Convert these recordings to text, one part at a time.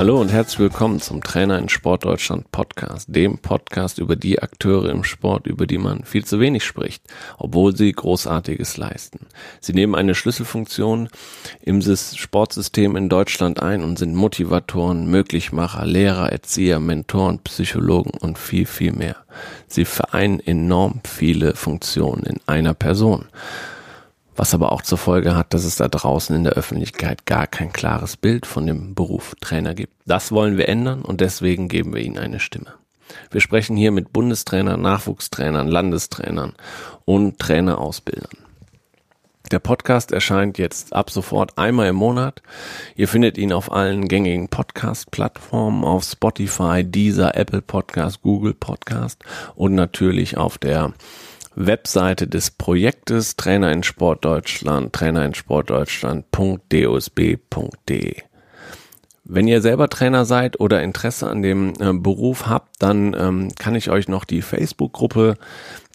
Hallo und herzlich willkommen zum Trainer in Sport Deutschland Podcast, dem Podcast über die Akteure im Sport, über die man viel zu wenig spricht, obwohl sie Großartiges leisten. Sie nehmen eine Schlüsselfunktion im Sportsystem in Deutschland ein und sind Motivatoren, Möglichmacher, Lehrer, Erzieher, Mentoren, Psychologen und viel, viel mehr. Sie vereinen enorm viele Funktionen in einer Person was aber auch zur Folge hat, dass es da draußen in der Öffentlichkeit gar kein klares Bild von dem Beruf Trainer gibt. Das wollen wir ändern und deswegen geben wir ihnen eine Stimme. Wir sprechen hier mit Bundestrainern, Nachwuchstrainern, Landestrainern und Trainerausbildern. Der Podcast erscheint jetzt ab sofort einmal im Monat. Ihr findet ihn auf allen gängigen Podcast-Plattformen, auf Spotify, Deezer, Apple Podcast, Google Podcast und natürlich auf der Webseite des Projektes Trainer in Sport Deutschland, trainerinsportdeutschland.dosb.de. Wenn ihr selber Trainer seid oder Interesse an dem äh, Beruf habt, dann ähm, kann ich euch noch die Facebook-Gruppe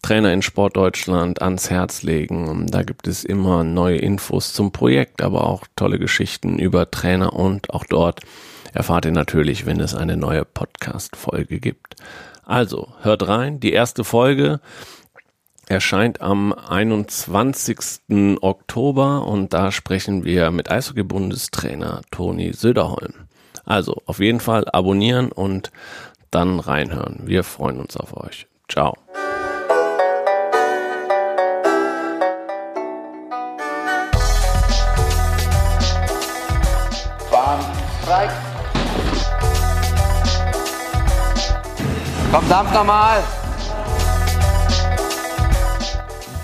Trainer in Sport Deutschland ans Herz legen. Da gibt es immer neue Infos zum Projekt, aber auch tolle Geschichten über Trainer und auch dort erfahrt ihr natürlich, wenn es eine neue Podcast-Folge gibt. Also, hört rein, die erste Folge erscheint am 21. Oktober und da sprechen wir mit Eishockey-Bundestrainer Toni Söderholm. Also auf jeden Fall abonnieren und dann reinhören. Wir freuen uns auf euch. Ciao. Bahnstreik. Komm, dampf nochmal